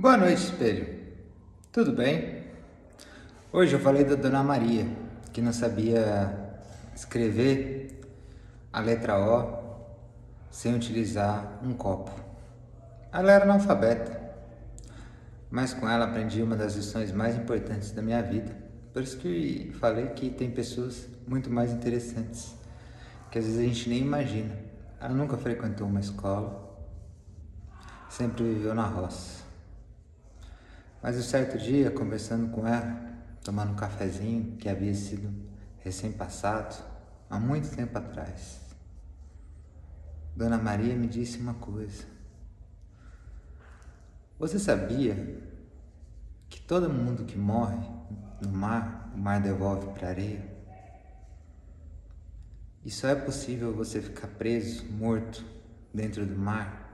Boa noite, espelho. Tudo bem? Hoje eu falei da Dona Maria, que não sabia escrever a letra O sem utilizar um copo. Ela era analfabeta, mas com ela aprendi uma das lições mais importantes da minha vida. Por isso que falei que tem pessoas muito mais interessantes, que às vezes a gente nem imagina. Ela nunca frequentou uma escola, sempre viveu na roça. Mas um certo dia, conversando com ela, tomando um cafezinho que havia sido recém-passado, há muito tempo atrás, Dona Maria me disse uma coisa. Você sabia que todo mundo que morre no mar, o mar devolve para a areia? E só é possível você ficar preso, morto, dentro do mar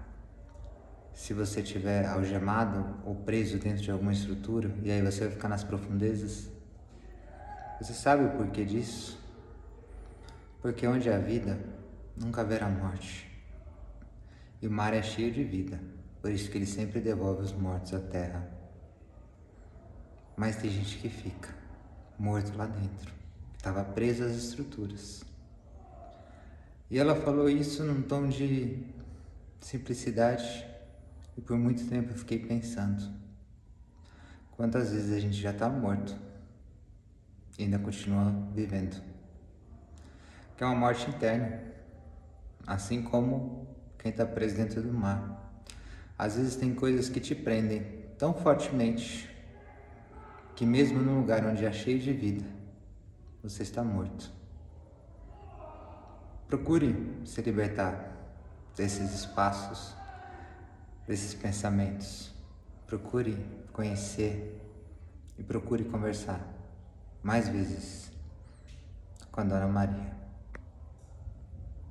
se você estiver algemado ou preso dentro de alguma estrutura e aí você vai ficar nas profundezas. Você sabe o porquê disso? Porque onde há vida, nunca haverá morte. E o mar é cheio de vida, por isso que ele sempre devolve os mortos à terra. Mas tem gente que fica morto lá dentro, que estava preso às estruturas. E ela falou isso num tom de simplicidade e por muito tempo eu fiquei pensando: quantas vezes a gente já está morto e ainda continua vivendo? Que é uma morte interna, assim como quem está preso dentro do mar. Às vezes tem coisas que te prendem tão fortemente que, mesmo num lugar onde é cheio de vida, você está morto. Procure se libertar desses espaços desses pensamentos. Procure conhecer e procure conversar mais vezes com a Dona Maria.